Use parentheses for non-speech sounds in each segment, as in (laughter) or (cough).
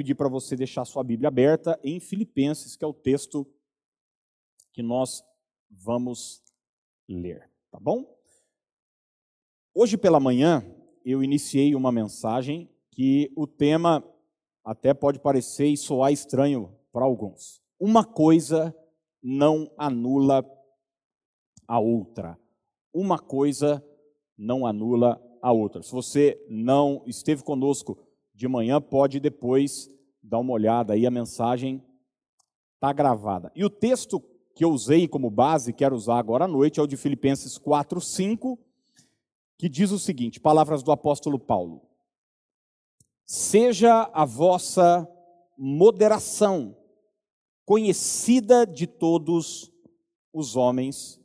pedir para você deixar sua Bíblia aberta em Filipenses, que é o texto que nós vamos ler, tá bom? Hoje pela manhã eu iniciei uma mensagem que o tema até pode parecer e soar estranho para alguns. Uma coisa não anula a outra. Uma coisa não anula a outra. Se você não esteve conosco de manhã, pode depois dar uma olhada aí, a mensagem está gravada. E o texto que eu usei como base, quero usar agora à noite, é o de Filipenses 4, 5, que diz o seguinte: palavras do apóstolo Paulo. Seja a vossa moderação conhecida de todos os homens,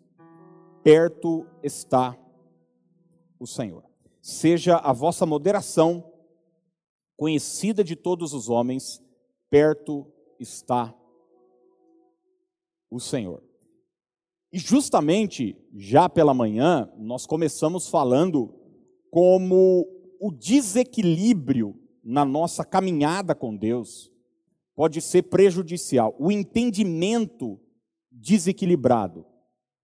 perto está o Senhor. Seja a vossa moderação conhecida de todos os homens, perto está o Senhor. E justamente já pela manhã, nós começamos falando como o desequilíbrio na nossa caminhada com Deus pode ser prejudicial. O entendimento desequilibrado,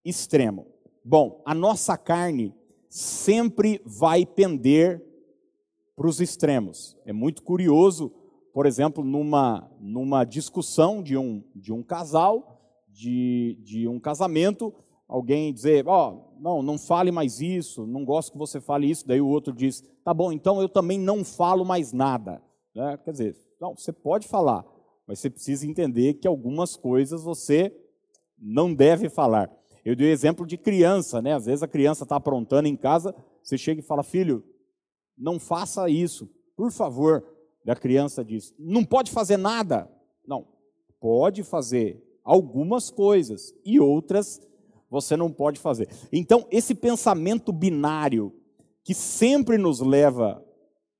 extremo. Bom, a nossa carne sempre vai pender para os extremos. É muito curioso, por exemplo, numa, numa discussão de um, de um casal, de, de um casamento, alguém dizer, ó, oh, não, não fale mais isso, não gosto que você fale isso, daí o outro diz, tá bom, então eu também não falo mais nada. Né? Quer dizer, não, você pode falar, mas você precisa entender que algumas coisas você não deve falar. Eu dei o exemplo de criança, né? Às vezes a criança está aprontando em casa, você chega e fala, filho, não faça isso, por favor. E a criança diz, não pode fazer nada. Não, pode fazer algumas coisas e outras você não pode fazer. Então, esse pensamento binário que sempre nos leva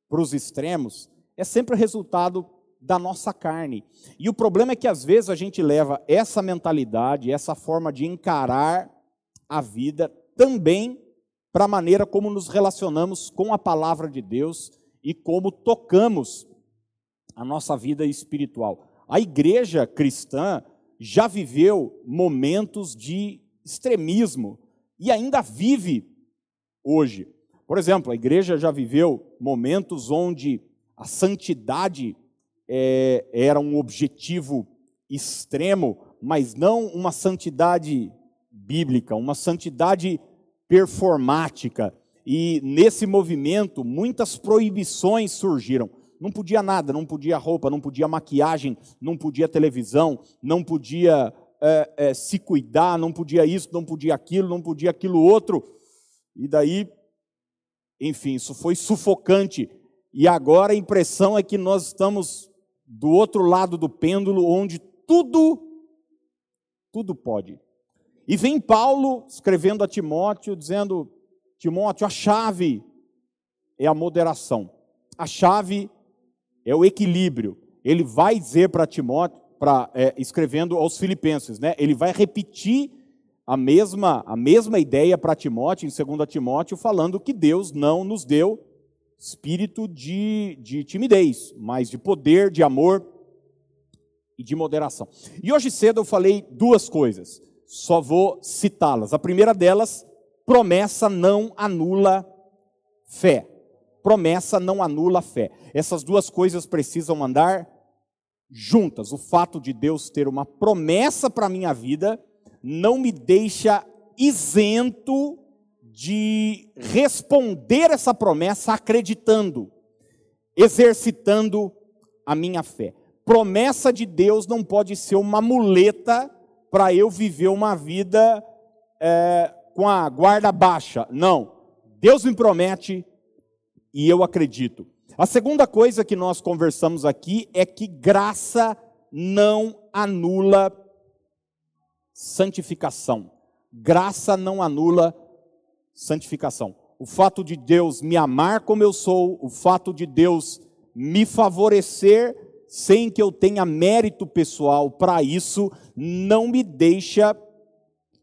para os extremos é sempre resultado da nossa carne. E o problema é que às vezes a gente leva essa mentalidade, essa forma de encarar a vida também para a maneira como nos relacionamos com a palavra de Deus e como tocamos a nossa vida espiritual. A igreja cristã já viveu momentos de extremismo e ainda vive hoje. Por exemplo, a igreja já viveu momentos onde a santidade é, era um objetivo extremo, mas não uma santidade bíblica, uma santidade performática. E nesse movimento, muitas proibições surgiram. Não podia nada, não podia roupa, não podia maquiagem, não podia televisão, não podia é, é, se cuidar, não podia isso, não podia aquilo, não podia aquilo outro. E daí, enfim, isso foi sufocante. E agora a impressão é que nós estamos do outro lado do pêndulo, onde tudo, tudo pode. E vem Paulo escrevendo a Timóteo, dizendo: Timóteo, a chave é a moderação, a chave é o equilíbrio. Ele vai dizer para Timóteo, pra, é, escrevendo aos Filipenses, né? ele vai repetir a mesma, a mesma ideia para Timóteo, em 2 Timóteo, falando que Deus não nos deu espírito de, de timidez, mas de poder, de amor e de moderação. E hoje cedo eu falei duas coisas, só vou citá-las. A primeira delas, promessa não anula fé. Promessa não anula fé. Essas duas coisas precisam andar juntas. O fato de Deus ter uma promessa para a minha vida não me deixa isento de responder essa promessa acreditando, exercitando a minha fé. Promessa de Deus não pode ser uma muleta para eu viver uma vida é, com a guarda baixa. Não. Deus me promete e eu acredito. A segunda coisa que nós conversamos aqui é que graça não anula santificação. Graça não anula santificação. O fato de Deus me amar como eu sou, o fato de Deus me favorecer sem que eu tenha mérito pessoal para isso, não me deixa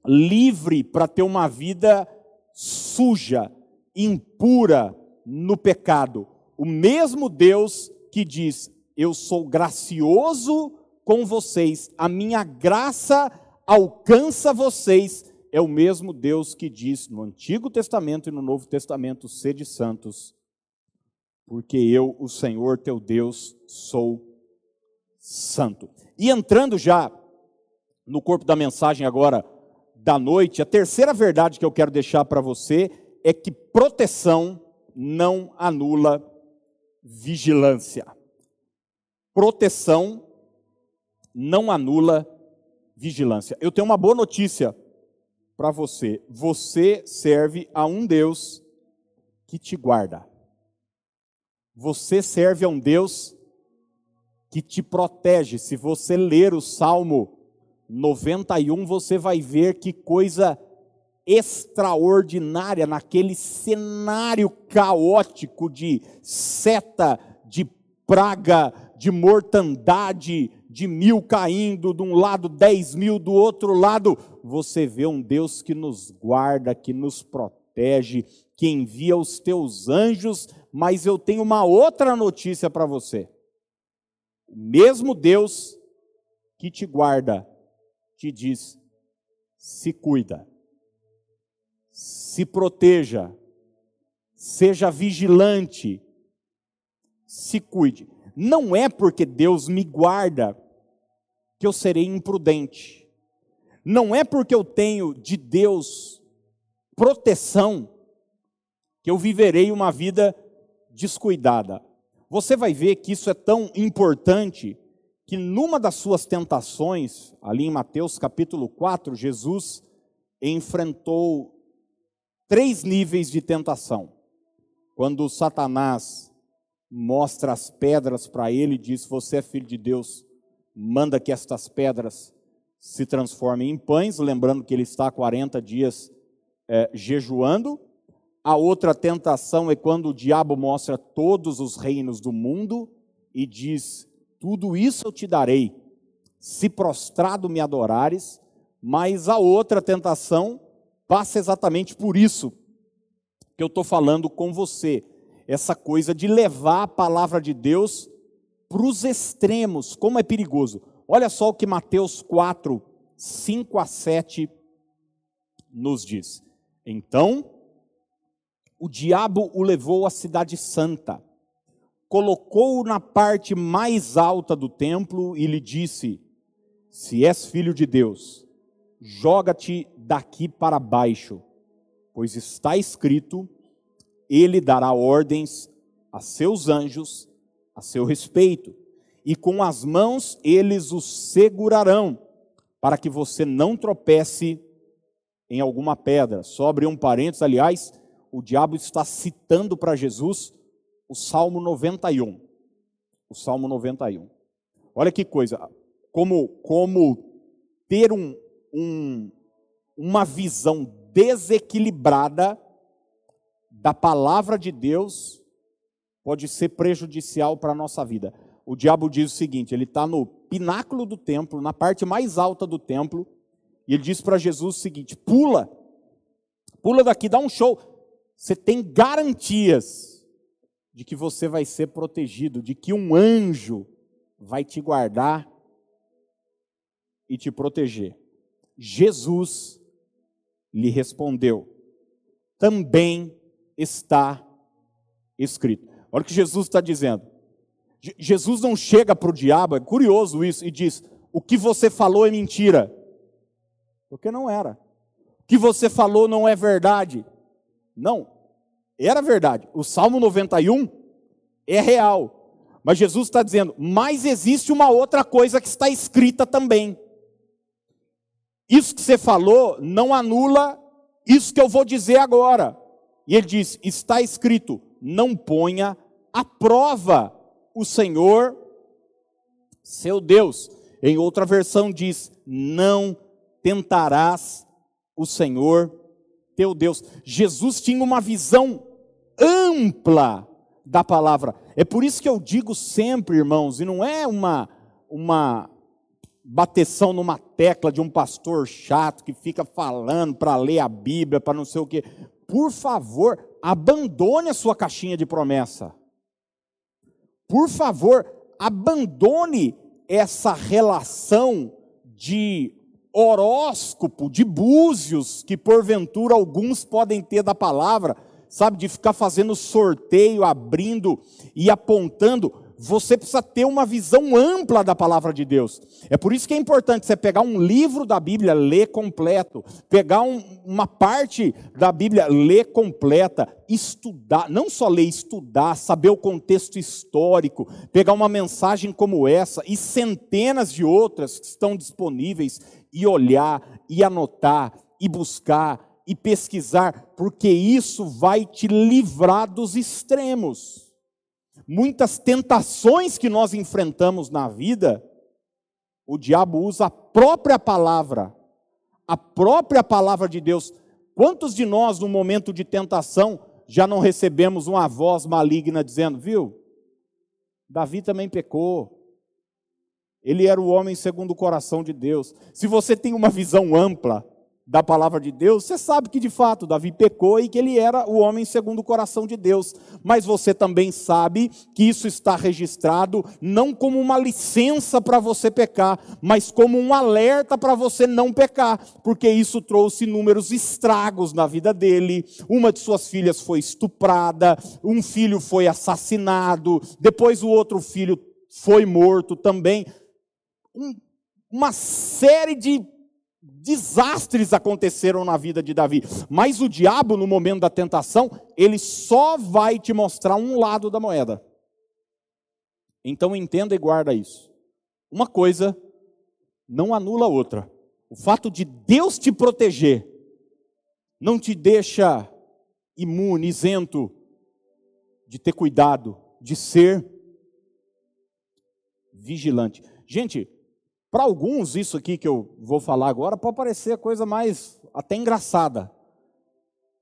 livre para ter uma vida suja, impura no pecado. O mesmo Deus que diz: eu sou gracioso com vocês, a minha graça alcança vocês. É o mesmo Deus que diz no Antigo Testamento e no Novo Testamento: sede santos, porque eu, o Senhor teu Deus, sou santo. E entrando já no corpo da mensagem agora da noite, a terceira verdade que eu quero deixar para você é que proteção não anula vigilância. Proteção não anula vigilância. Eu tenho uma boa notícia para você. Você serve a um Deus que te guarda. Você serve a um Deus que te protege. Se você ler o Salmo 91, você vai ver que coisa extraordinária naquele cenário caótico de seta, de praga, de mortandade, de mil caindo de um lado, dez mil do outro lado. Você vê um Deus que nos guarda, que nos protege, que envia os teus anjos, mas eu tenho uma outra notícia para você. O mesmo Deus que te guarda, te diz: se cuida se proteja, seja vigilante, se cuide. Não é porque Deus me guarda que eu serei imprudente. Não é porque eu tenho de Deus proteção que eu viverei uma vida descuidada. Você vai ver que isso é tão importante que numa das suas tentações, ali em Mateus capítulo 4, Jesus enfrentou três níveis de tentação. Quando Satanás mostra as pedras para ele e diz: Você é filho de Deus, manda que estas pedras se transformem em pães, lembrando que ele está 40 dias é, jejuando. A outra tentação é quando o diabo mostra todos os reinos do mundo e diz: Tudo isso eu te darei, se prostrado me adorares. Mas a outra tentação passa exatamente por isso que eu estou falando com você. Essa coisa de levar a palavra de Deus para os extremos, como é perigoso. Olha só o que Mateus 4, 5 a 7 nos diz. Então, o diabo o levou à cidade santa, colocou-o na parte mais alta do templo e lhe disse: Se és filho de Deus, joga-te daqui para baixo, pois está escrito: Ele dará ordens a seus anjos a seu respeito, e com as mãos eles o segurarão, para que você não tropece em alguma pedra. Abrir um parênteses, aliás, o diabo está citando para Jesus o Salmo 91. O Salmo 91. Olha que coisa, como, como ter um, um, uma visão desequilibrada da palavra de Deus pode ser prejudicial para a nossa vida. O diabo diz o seguinte: ele está no pináculo do templo, na parte mais alta do templo, e ele diz para Jesus o seguinte: pula, pula daqui, dá um show. Você tem garantias de que você vai ser protegido, de que um anjo vai te guardar e te proteger. Jesus lhe respondeu: também está escrito. Olha o que Jesus está dizendo. Jesus não chega para o diabo, é curioso isso, e diz: O que você falou é mentira. Porque não era. O que você falou não é verdade. Não, era verdade. O Salmo 91 é real. Mas Jesus está dizendo: Mas existe uma outra coisa que está escrita também. Isso que você falou não anula isso que eu vou dizer agora. E ele diz: está escrito, não ponha à prova o Senhor, seu Deus. Em outra versão diz: não tentarás o Senhor, teu Deus. Jesus tinha uma visão ampla da palavra. É por isso que eu digo sempre, irmãos, e não é uma, uma bateção numa tecla de um pastor chato que fica falando para ler a Bíblia, para não sei o quê. Por favor, abandone a sua caixinha de promessa. Por favor, abandone essa relação de horóscopo, de búzios que porventura alguns podem ter da palavra, sabe, de ficar fazendo sorteio, abrindo e apontando você precisa ter uma visão ampla da palavra de Deus. É por isso que é importante você pegar um livro da Bíblia, ler completo, pegar um, uma parte da Bíblia, ler completa, estudar, não só ler, estudar, saber o contexto histórico, pegar uma mensagem como essa e centenas de outras que estão disponíveis e olhar e anotar e buscar e pesquisar, porque isso vai te livrar dos extremos muitas tentações que nós enfrentamos na vida, o diabo usa a própria palavra, a própria palavra de Deus. Quantos de nós, no momento de tentação, já não recebemos uma voz maligna dizendo, viu? Davi também pecou. Ele era o homem segundo o coração de Deus. Se você tem uma visão ampla da palavra de Deus, você sabe que de fato Davi pecou e que ele era o homem segundo o coração de Deus. Mas você também sabe que isso está registrado não como uma licença para você pecar, mas como um alerta para você não pecar, porque isso trouxe inúmeros estragos na vida dele. Uma de suas filhas foi estuprada, um filho foi assassinado, depois o outro filho foi morto também. Um, uma série de desastres aconteceram na vida de Davi. Mas o diabo, no momento da tentação, ele só vai te mostrar um lado da moeda. Então entenda e guarda isso. Uma coisa não anula a outra. O fato de Deus te proteger não te deixa imune, isento de ter cuidado, de ser vigilante. Gente, para alguns, isso aqui que eu vou falar agora pode parecer a coisa mais até engraçada.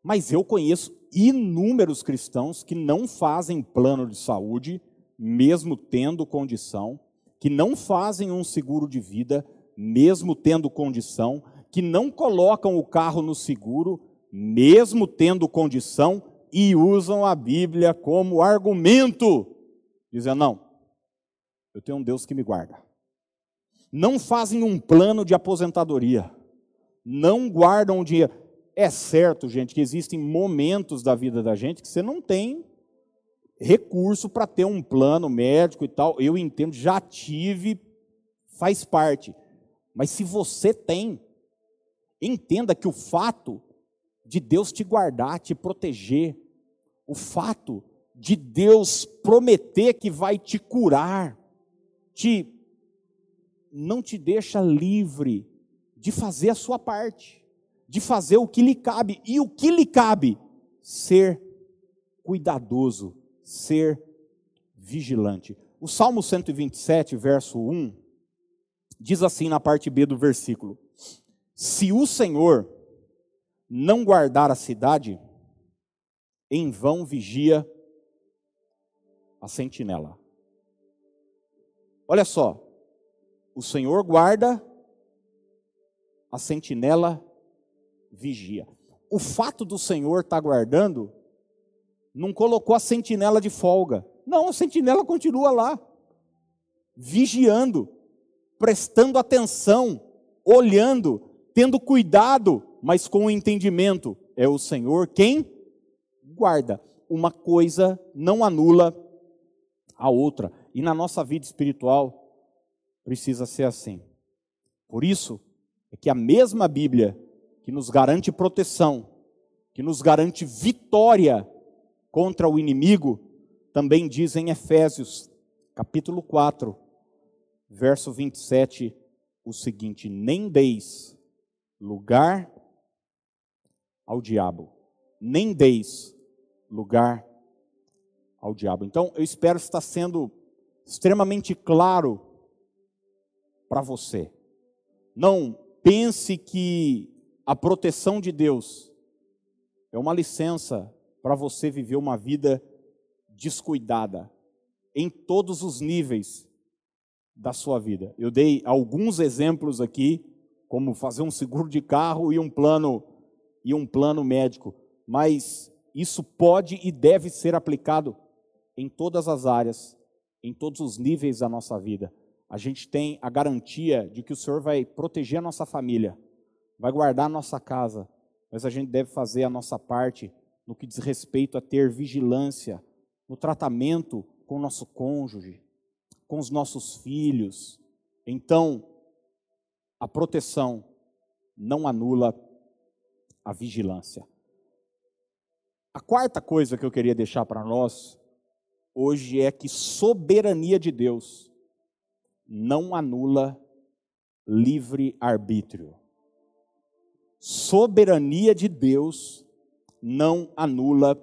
Mas eu conheço inúmeros cristãos que não fazem plano de saúde, mesmo tendo condição, que não fazem um seguro de vida, mesmo tendo condição, que não colocam o carro no seguro, mesmo tendo condição, e usam a Bíblia como argumento, dizendo: não, eu tenho um Deus que me guarda não fazem um plano de aposentadoria, não guardam o dinheiro. É certo, gente, que existem momentos da vida da gente que você não tem recurso para ter um plano médico e tal. Eu entendo, já tive, faz parte. Mas se você tem, entenda que o fato de Deus te guardar, te proteger, o fato de Deus prometer que vai te curar, te não te deixa livre de fazer a sua parte, de fazer o que lhe cabe. E o que lhe cabe? Ser cuidadoso, ser vigilante. O Salmo 127, verso 1, diz assim na parte B do versículo: Se o Senhor não guardar a cidade, em vão vigia a sentinela. Olha só, o Senhor guarda, a sentinela vigia. O fato do Senhor estar tá guardando não colocou a sentinela de folga. Não, a sentinela continua lá, vigiando, prestando atenção, olhando, tendo cuidado, mas com o entendimento. É o Senhor quem guarda. Uma coisa não anula a outra. E na nossa vida espiritual, precisa ser assim. Por isso é que a mesma Bíblia que nos garante proteção, que nos garante vitória contra o inimigo, também diz em Efésios, capítulo 4, verso 27, o seguinte: Nem deis lugar ao diabo, nem deis lugar ao diabo. Então, eu espero estar sendo extremamente claro para você. Não pense que a proteção de Deus é uma licença para você viver uma vida descuidada em todos os níveis da sua vida. Eu dei alguns exemplos aqui, como fazer um seguro de carro e um plano e um plano médico, mas isso pode e deve ser aplicado em todas as áreas, em todos os níveis da nossa vida. A gente tem a garantia de que o Senhor vai proteger a nossa família, vai guardar a nossa casa, mas a gente deve fazer a nossa parte no que diz respeito a ter vigilância no tratamento com o nosso cônjuge, com os nossos filhos. Então, a proteção não anula a vigilância. A quarta coisa que eu queria deixar para nós hoje é que soberania de Deus não anula livre arbítrio. Soberania de Deus não anula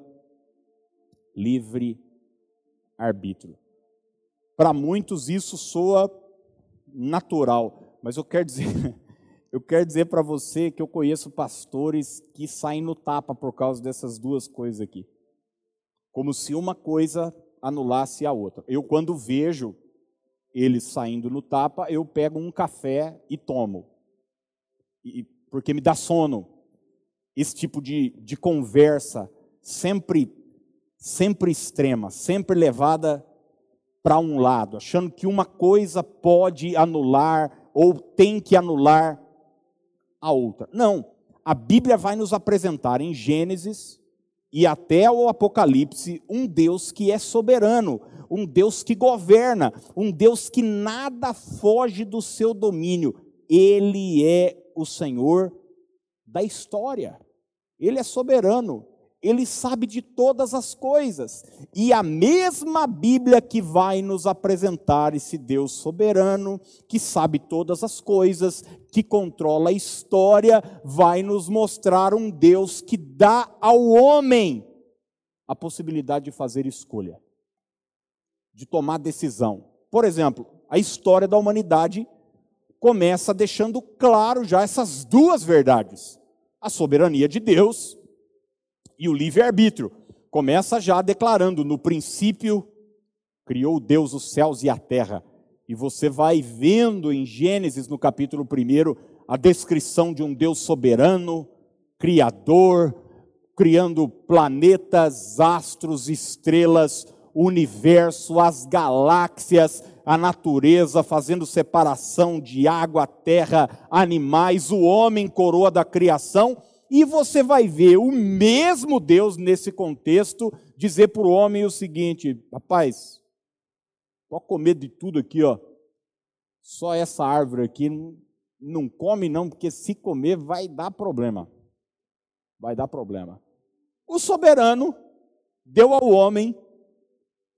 livre arbítrio. Para muitos isso soa natural, mas eu quero dizer, (laughs) eu quero dizer para você que eu conheço pastores que saem no tapa por causa dessas duas coisas aqui. Como se uma coisa anulasse a outra. Eu quando vejo eles saindo no tapa, eu pego um café e tomo. E, porque me dá sono. Esse tipo de, de conversa sempre sempre extrema, sempre levada para um lado, achando que uma coisa pode anular ou tem que anular a outra. Não, a Bíblia vai nos apresentar em Gênesis e até o Apocalipse um Deus que é soberano, um Deus que governa, um Deus que nada foge do seu domínio. Ele é o Senhor da história. Ele é soberano ele sabe de todas as coisas. E a mesma Bíblia que vai nos apresentar esse Deus soberano, que sabe todas as coisas, que controla a história, vai nos mostrar um Deus que dá ao homem a possibilidade de fazer escolha, de tomar decisão. Por exemplo, a história da humanidade começa deixando claro já essas duas verdades: a soberania de Deus e o livre-arbítrio. Começa já declarando: no princípio criou Deus os céus e a terra. E você vai vendo em Gênesis, no capítulo 1, a descrição de um Deus soberano, criador, criando planetas, astros, estrelas, universo, as galáxias, a natureza, fazendo separação de água, terra, animais, o homem, coroa da criação e você vai ver o mesmo Deus nesse contexto dizer para o homem o seguinte: rapaz, pode comer de tudo aqui, ó. Só essa árvore aqui não come não, porque se comer vai dar problema. Vai dar problema. O soberano deu ao homem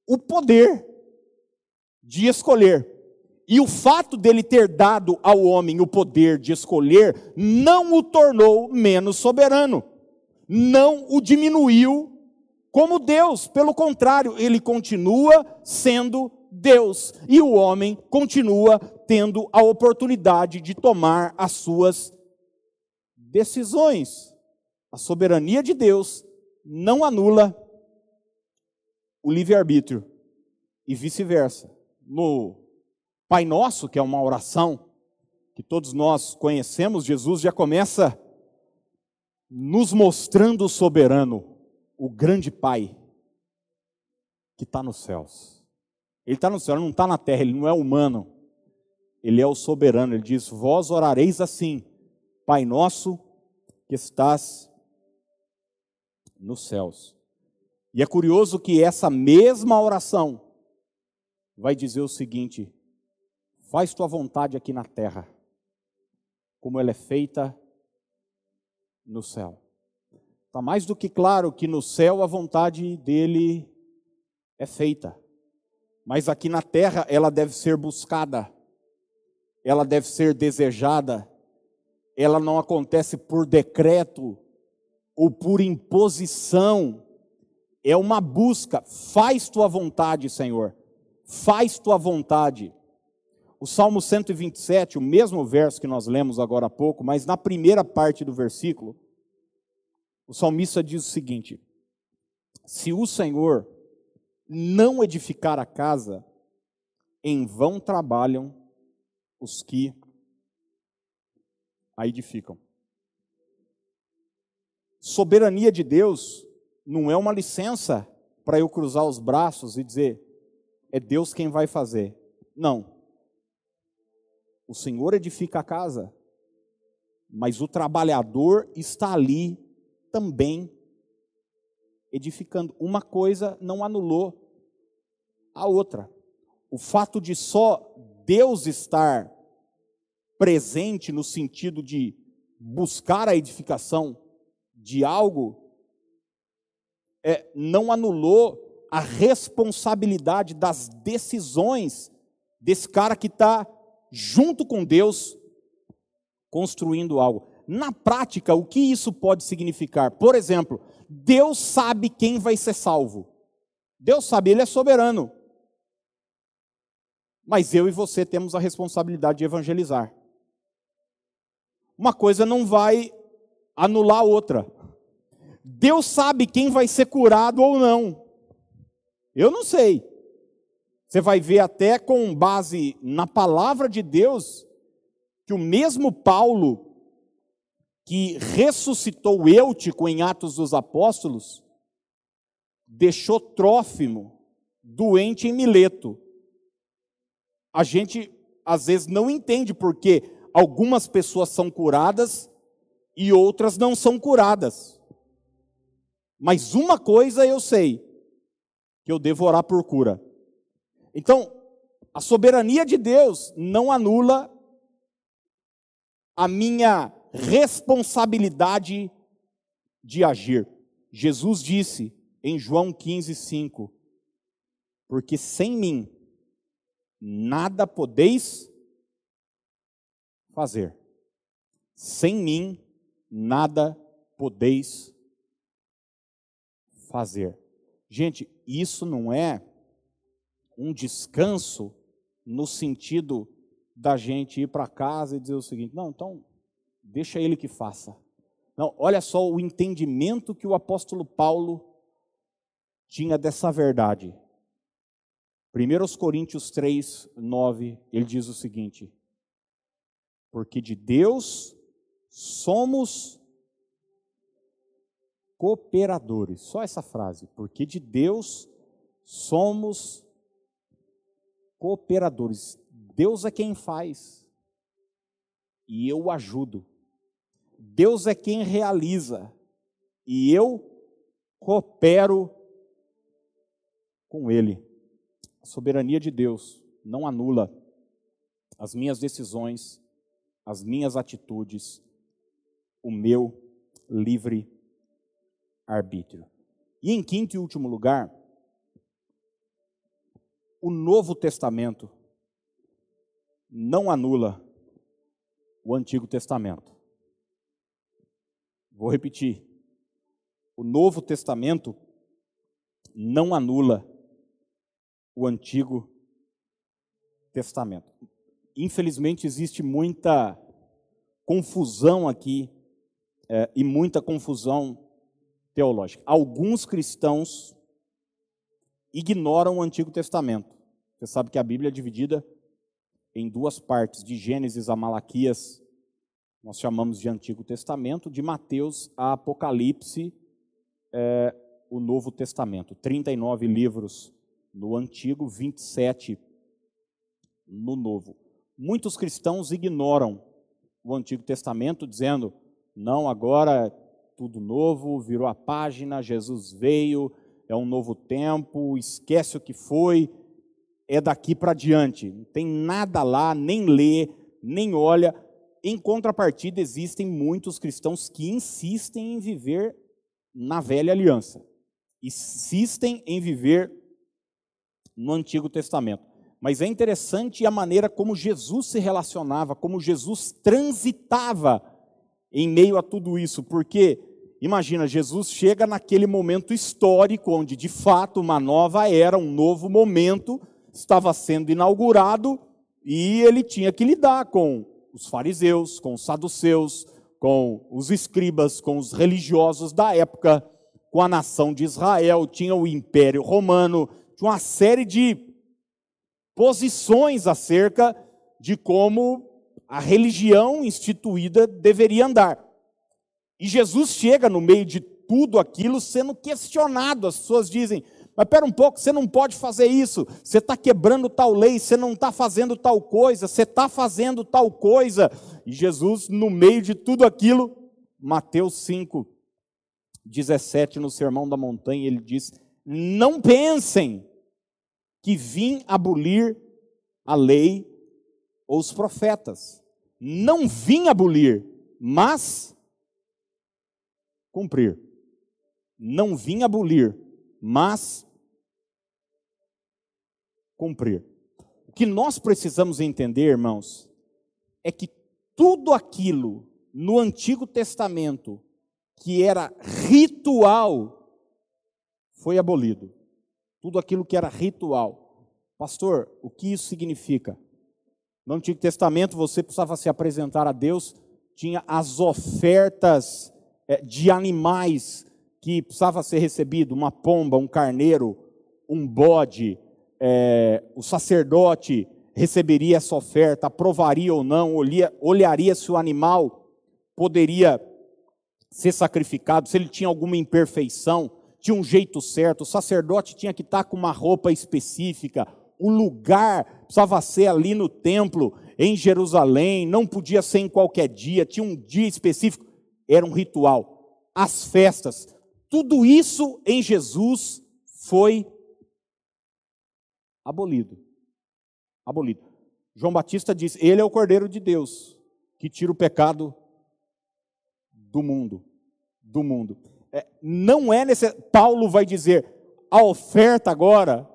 o poder de escolher. E o fato dele ter dado ao homem o poder de escolher não o tornou menos soberano, não o diminuiu como Deus, pelo contrário, ele continua sendo Deus e o homem continua tendo a oportunidade de tomar as suas decisões. A soberania de Deus não anula o livre-arbítrio e vice-versa. No Pai Nosso, que é uma oração que todos nós conhecemos, Jesus já começa nos mostrando o soberano, o grande Pai que está nos céus. Ele está no céu, ele não está na terra, ele não é humano. Ele é o soberano. Ele diz: Vós orareis assim, Pai nosso que estás nos céus. E é curioso que essa mesma oração vai dizer o seguinte: Faz tua vontade aqui na terra, como ela é feita no céu. Está mais do que claro que no céu a vontade dele é feita, mas aqui na terra ela deve ser buscada, ela deve ser desejada, ela não acontece por decreto ou por imposição, é uma busca. Faz tua vontade, Senhor, faz tua vontade. O Salmo 127, o mesmo verso que nós lemos agora há pouco, mas na primeira parte do versículo, o salmista diz o seguinte: Se o Senhor não edificar a casa, em vão trabalham os que a edificam. Soberania de Deus não é uma licença para eu cruzar os braços e dizer: é Deus quem vai fazer. Não. O Senhor edifica a casa, mas o trabalhador está ali também edificando. Uma coisa não anulou a outra. O fato de só Deus estar presente no sentido de buscar a edificação de algo, é, não anulou a responsabilidade das decisões desse cara que está junto com Deus construindo algo. Na prática, o que isso pode significar? Por exemplo, Deus sabe quem vai ser salvo. Deus sabe, Ele é soberano. Mas eu e você temos a responsabilidade de evangelizar. Uma coisa não vai anular a outra. Deus sabe quem vai ser curado ou não. Eu não sei. Você vai ver até com base na palavra de Deus que o mesmo Paulo que ressuscitou Eutico em Atos dos Apóstolos, deixou Trófimo doente em Mileto. A gente às vezes não entende porque algumas pessoas são curadas e outras não são curadas. Mas uma coisa eu sei, que eu devo orar por cura. Então, a soberania de Deus não anula a minha responsabilidade de agir. Jesus disse em João 15, 5: Porque sem mim nada podeis fazer. Sem mim nada podeis fazer. Gente, isso não é um descanso no sentido da gente ir para casa e dizer o seguinte: não, então deixa ele que faça. Não, olha só o entendimento que o apóstolo Paulo tinha dessa verdade. 1 Coríntios 3, 9, ele diz o seguinte: Porque de Deus somos cooperadores. Só essa frase, porque de Deus somos cooperadores. Deus é quem faz e eu ajudo. Deus é quem realiza e eu coopero com Ele. A soberania de Deus não anula as minhas decisões, as minhas atitudes, o meu livre arbítrio. E em quinto e último lugar, o Novo Testamento não anula o Antigo Testamento. Vou repetir. O Novo Testamento não anula o Antigo Testamento. Infelizmente, existe muita confusão aqui é, e muita confusão teológica. Alguns cristãos ignoram o Antigo Testamento. Você sabe que a Bíblia é dividida em duas partes, de Gênesis a Malaquias, nós chamamos de Antigo Testamento, de Mateus a Apocalipse, é, o Novo Testamento. 39 livros no Antigo, 27 no Novo. Muitos cristãos ignoram o Antigo Testamento, dizendo: não, agora tudo novo, virou a página, Jesus veio, é um novo tempo, esquece o que foi, é daqui para diante. Não tem nada lá, nem lê, nem olha. Em contrapartida, existem muitos cristãos que insistem em viver na velha aliança, insistem em viver no Antigo Testamento. Mas é interessante a maneira como Jesus se relacionava, como Jesus transitava em meio a tudo isso, porque imagina, Jesus chega naquele momento histórico onde de fato uma nova era, um novo momento estava sendo inaugurado e ele tinha que lidar com os fariseus, com os saduceus, com os escribas, com os religiosos da época, com a nação de Israel, tinha o Império Romano, tinha uma série de posições acerca de como a religião instituída deveria andar. E Jesus chega no meio de tudo aquilo sendo questionado. As pessoas dizem: Mas pera um pouco, você não pode fazer isso. Você está quebrando tal lei, você não está fazendo tal coisa, você está fazendo tal coisa. E Jesus, no meio de tudo aquilo, Mateus 5, 17, no Sermão da Montanha, ele diz: Não pensem que vim abolir a lei ou os profetas. Não vim abolir, mas cumprir. Não vim abolir, mas cumprir. O que nós precisamos entender, irmãos, é que tudo aquilo no Antigo Testamento que era ritual foi abolido. Tudo aquilo que era ritual. Pastor, o que isso significa? No Antigo Testamento você precisava se apresentar a Deus, tinha as ofertas eh, de animais que precisava ser recebido, uma pomba, um carneiro, um bode, é, o sacerdote receberia essa oferta, aprovaria ou não, olharia, olharia se o animal poderia ser sacrificado, se ele tinha alguma imperfeição, tinha um jeito certo, o sacerdote tinha que estar com uma roupa específica, o lugar precisava ser ali no templo, em Jerusalém, não podia ser em qualquer dia, tinha um dia específico, era um ritual. As festas, tudo isso em Jesus foi abolido. Abolido. João Batista diz: Ele é o Cordeiro de Deus que tira o pecado do mundo. Do mundo. É, não é necessário. Paulo vai dizer: a oferta agora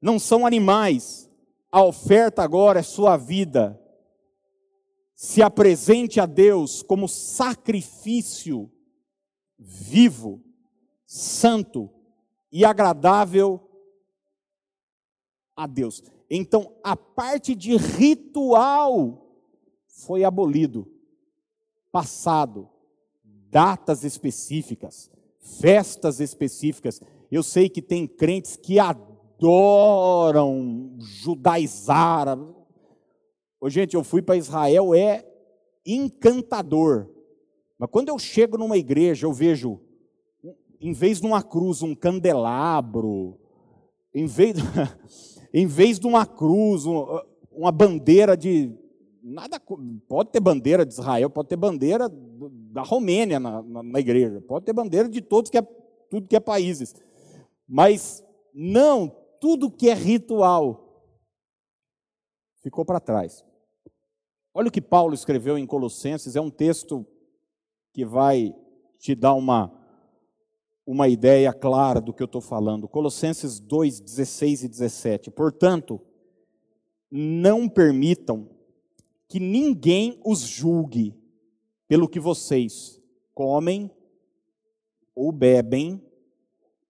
não são animais, a oferta agora é sua vida. Se apresente a Deus como sacrifício vivo, santo e agradável a Deus. Então, a parte de ritual foi abolido, passado, datas específicas, festas específicas. Eu sei que tem crentes que adoram judaizar. Ô, gente, eu fui para Israel, é encantador. Mas quando eu chego numa igreja, eu vejo em vez de uma cruz, um candelabro, em vez, (laughs) em vez de uma cruz, uma bandeira de. Nada, pode ter bandeira de Israel, pode ter bandeira da Romênia na, na, na igreja, pode ter bandeira de todos que é, tudo que é países. Mas não, tudo que é ritual ficou para trás. Olha o que Paulo escreveu em Colossenses, é um texto que vai te dar uma uma ideia clara do que eu estou falando. Colossenses 2, 16 e 17. Portanto, não permitam que ninguém os julgue pelo que vocês comem ou bebem,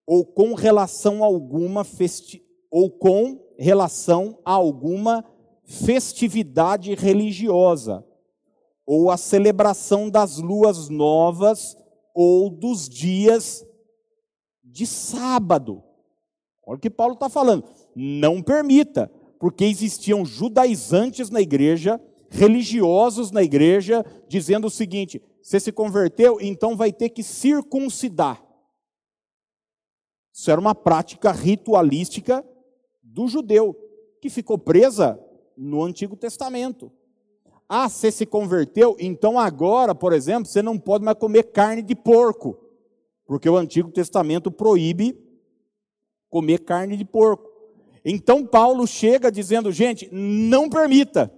ou com relação alguma festi ou com relação a alguma festividade religiosa, ou a celebração das luas novas ou dos dias de sábado. Olha o que Paulo está falando. Não permita, porque existiam judaizantes na igreja, religiosos na igreja, dizendo o seguinte: você se converteu, então vai ter que circuncidar. Isso era uma prática ritualística do judeu, que ficou presa no Antigo Testamento. Ah, você se converteu, então agora, por exemplo, você não pode mais comer carne de porco porque o Antigo Testamento proíbe comer carne de porco. Então Paulo chega dizendo, gente, não permita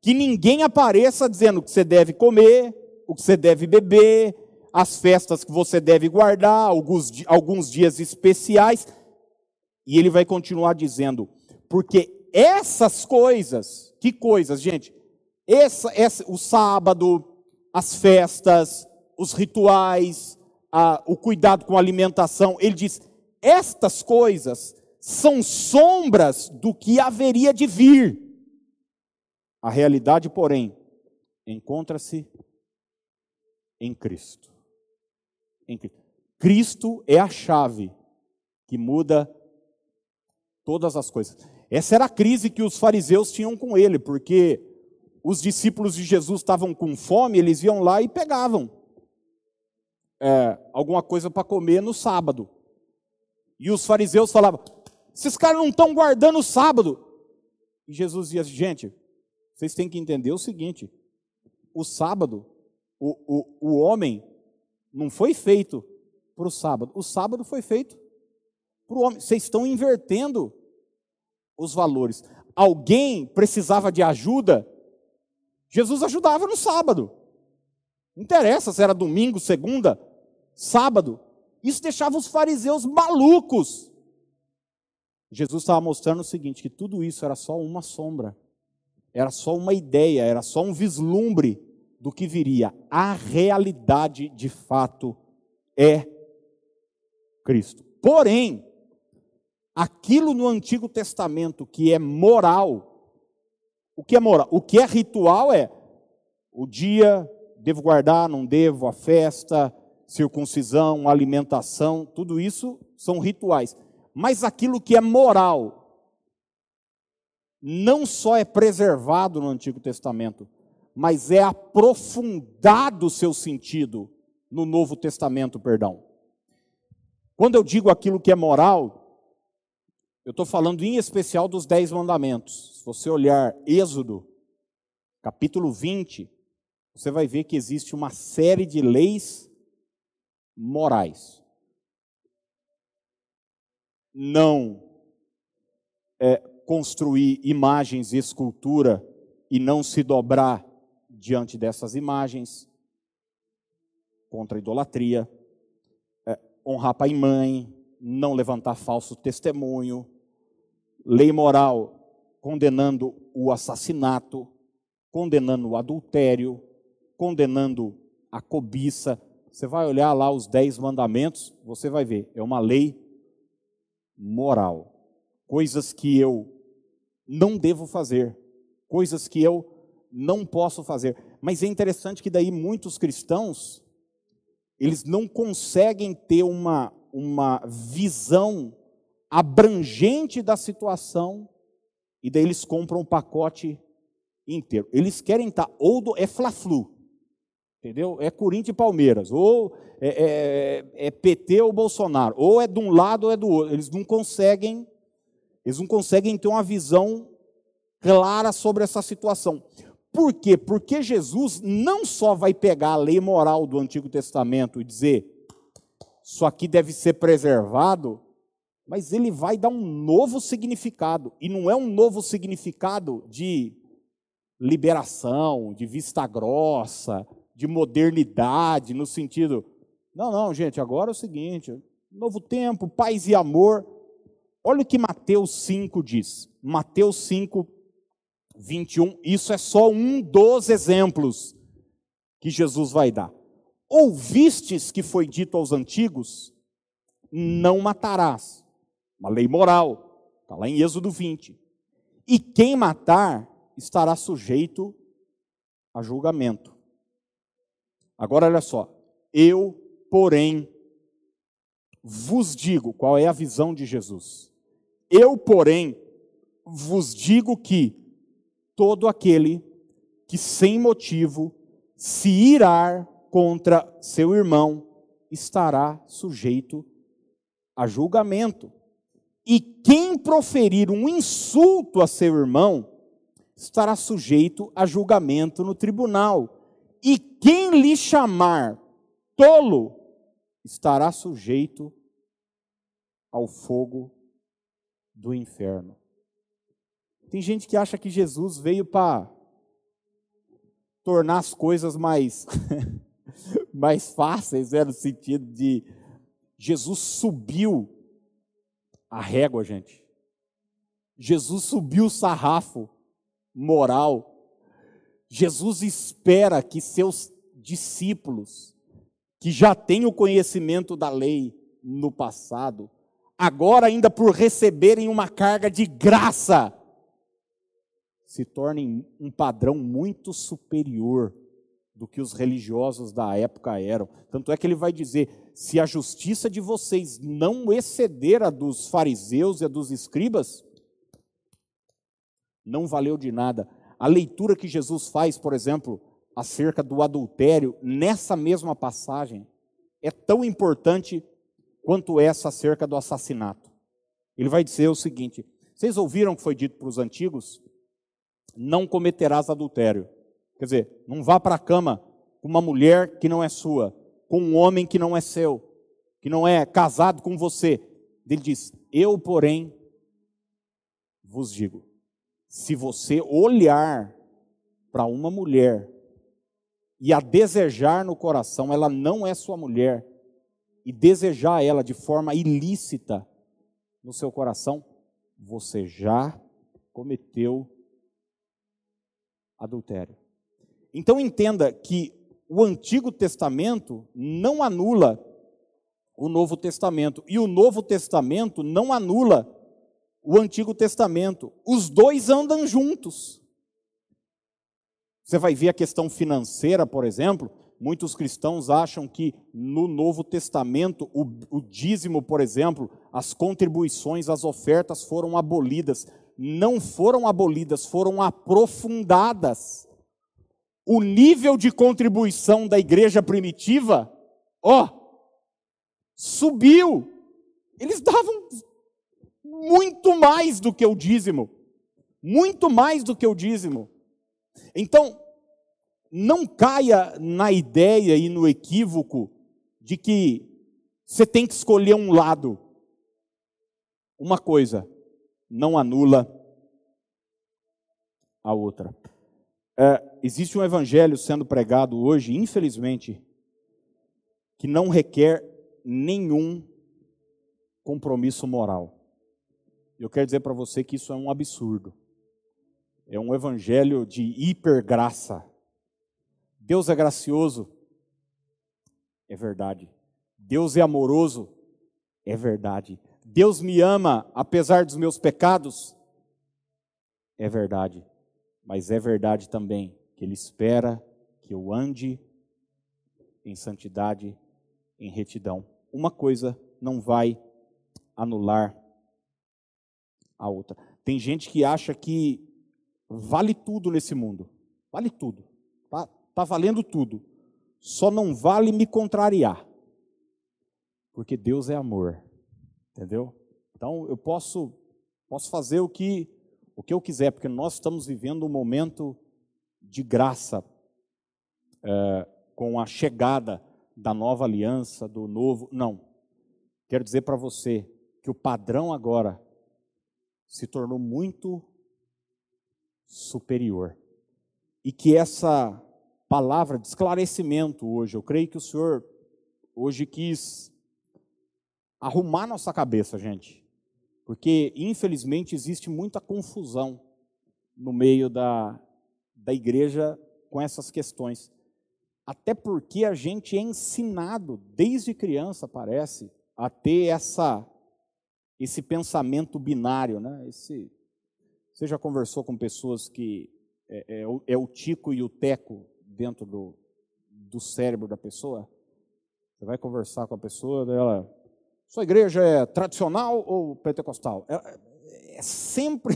que ninguém apareça dizendo o que você deve comer, o que você deve beber, as festas que você deve guardar, alguns, alguns dias especiais. E ele vai continuar dizendo, porque essas coisas, que coisas, gente? Essa, essa, o sábado, as festas, os rituais, a, o cuidado com a alimentação, ele diz: estas coisas são sombras do que haveria de vir. A realidade, porém, encontra-se em Cristo. em Cristo. Cristo é a chave que muda todas as coisas. Essa era a crise que os fariseus tinham com ele, porque os discípulos de Jesus estavam com fome, eles iam lá e pegavam é, alguma coisa para comer no sábado. E os fariseus falavam: esses caras não estão guardando o sábado. E Jesus dizia: gente, vocês têm que entender o seguinte: o sábado, o, o, o homem não foi feito para o sábado, o sábado foi feito para o homem. Vocês estão invertendo os valores. Alguém precisava de ajuda, Jesus ajudava no sábado. Não interessa se era domingo, segunda, sábado. Isso deixava os fariseus malucos. Jesus estava mostrando o seguinte: que tudo isso era só uma sombra, era só uma ideia, era só um vislumbre do que viria. A realidade, de fato, é Cristo. Porém, aquilo no Antigo Testamento que é moral, o que é moral? O que é ritual é o dia, devo guardar, não devo, a festa, circuncisão, alimentação, tudo isso são rituais. Mas aquilo que é moral não só é preservado no Antigo Testamento, mas é aprofundado o seu sentido no Novo Testamento, perdão. Quando eu digo aquilo que é moral, eu estou falando em especial dos Dez Mandamentos. Se você olhar Êxodo, capítulo 20, você vai ver que existe uma série de leis morais não é, construir imagens e escultura e não se dobrar diante dessas imagens, contra a idolatria, é, honrar pai e mãe, não levantar falso testemunho, lei moral condenando o assassinato, condenando o adultério, condenando a cobiça. Você vai olhar lá os dez mandamentos, você vai ver, é uma lei moral, coisas que eu não devo fazer, coisas que eu não posso fazer. Mas é interessante que daí muitos cristãos eles não conseguem ter uma uma visão abrangente da situação e daí eles compram um pacote inteiro. Eles querem estar ou do, é fla-flu, entendeu? É Corinthians e Palmeiras, ou é, é, é, PT ou Bolsonaro, ou é de um lado ou é do outro. Eles não conseguem, eles não conseguem ter uma visão clara sobre essa situação. Por quê? Porque Jesus não só vai pegar a lei moral do Antigo Testamento e dizer isso aqui deve ser preservado, mas ele vai dar um novo significado. E não é um novo significado de liberação, de vista grossa, de modernidade, no sentido, não, não, gente, agora é o seguinte: novo tempo, paz e amor. Olha o que Mateus 5 diz. Mateus 5, 21. Isso é só um dos exemplos que Jesus vai dar. Ouvistes que foi dito aos antigos: não matarás. Uma lei moral. Está lá em Êxodo 20. E quem matar estará sujeito a julgamento. Agora olha só. Eu porém, vos digo, qual é a visão de Jesus? Eu, porém, vos digo que todo aquele que sem motivo se irar contra seu irmão estará sujeito a julgamento. E quem proferir um insulto a seu irmão estará sujeito a julgamento no tribunal. E quem lhe chamar tolo estará sujeito ao fogo do inferno. Tem gente que acha que Jesus veio para tornar as coisas mais (laughs) mais fáceis, né, no sentido de Jesus subiu a régua, gente. Jesus subiu o sarrafo moral. Jesus espera que seus discípulos que já têm o conhecimento da lei no passado, agora ainda por receberem uma carga de graça, se tornem um padrão muito superior do que os religiosos da época eram. Tanto é que ele vai dizer: se a justiça de vocês não exceder a dos fariseus e a dos escribas, não valeu de nada. A leitura que Jesus faz, por exemplo, acerca do adultério, nessa mesma passagem, é tão importante quanto essa acerca do assassinato. Ele vai dizer o seguinte: vocês ouviram o que foi dito para os antigos? Não cometerás adultério. Quer dizer, não vá para a cama com uma mulher que não é sua, com um homem que não é seu, que não é casado com você. Ele diz: Eu, porém, vos digo: se você olhar para uma mulher e a desejar no coração, ela não é sua mulher, e desejar ela de forma ilícita no seu coração, você já cometeu adultério. Então entenda que o Antigo Testamento não anula o Novo Testamento e o Novo Testamento não anula o Antigo Testamento. Os dois andam juntos. Você vai ver a questão financeira, por exemplo. Muitos cristãos acham que no Novo Testamento o, o dízimo, por exemplo, as contribuições, as ofertas foram abolidas. Não foram abolidas, foram aprofundadas. O nível de contribuição da igreja primitiva, ó, subiu. Eles davam muito mais do que o dízimo. Muito mais do que o dízimo. Então, não caia na ideia e no equívoco de que você tem que escolher um lado. Uma coisa não anula a outra. É, existe um evangelho sendo pregado hoje, infelizmente, que não requer nenhum compromisso moral. Eu quero dizer para você que isso é um absurdo. É um evangelho de hipergraça. Deus é gracioso, é verdade. Deus é amoroso, é verdade. Deus me ama apesar dos meus pecados, é verdade. Mas é verdade também que Ele espera que eu ande em santidade, em retidão. Uma coisa não vai anular a outra. Tem gente que acha que vale tudo nesse mundo. Vale tudo. Tá, tá valendo tudo. Só não vale me contrariar. Porque Deus é amor. Entendeu? Então eu posso posso fazer o que o que eu quiser, porque nós estamos vivendo um momento de graça é, com a chegada da nova aliança, do novo. Não. Quero dizer para você que o padrão agora se tornou muito superior. E que essa palavra de esclarecimento hoje, eu creio que o Senhor hoje quis arrumar nossa cabeça, gente. Porque, infelizmente, existe muita confusão no meio da, da igreja com essas questões. Até porque a gente é ensinado, desde criança, parece, a ter essa, esse pensamento binário, né? esse você já conversou com pessoas que é, é, é o tico e o teco dentro do, do cérebro da pessoa? Você vai conversar com a pessoa, ela, sua igreja é tradicional ou pentecostal? Ela, é sempre,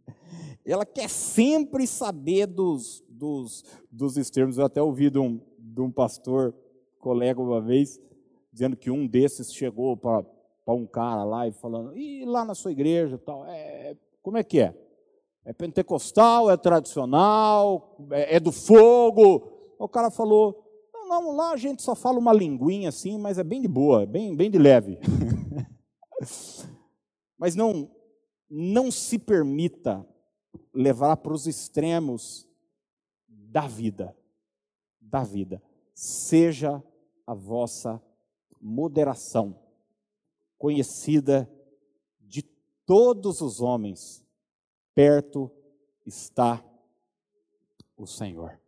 (laughs) ela quer sempre saber dos, dos, dos extremos. Eu até ouvi de um, de um pastor, colega uma vez, dizendo que um desses chegou para um cara lá e falando, e lá na sua igreja tal, é, como é que é? É pentecostal, é tradicional, é, é do fogo. O cara falou: não, não, lá a gente só fala uma linguinha assim, mas é bem de boa, bem, bem de leve. (laughs) mas não, não se permita levar para os extremos da vida. Da vida. Seja a vossa moderação conhecida de todos os homens perto está o Senhor.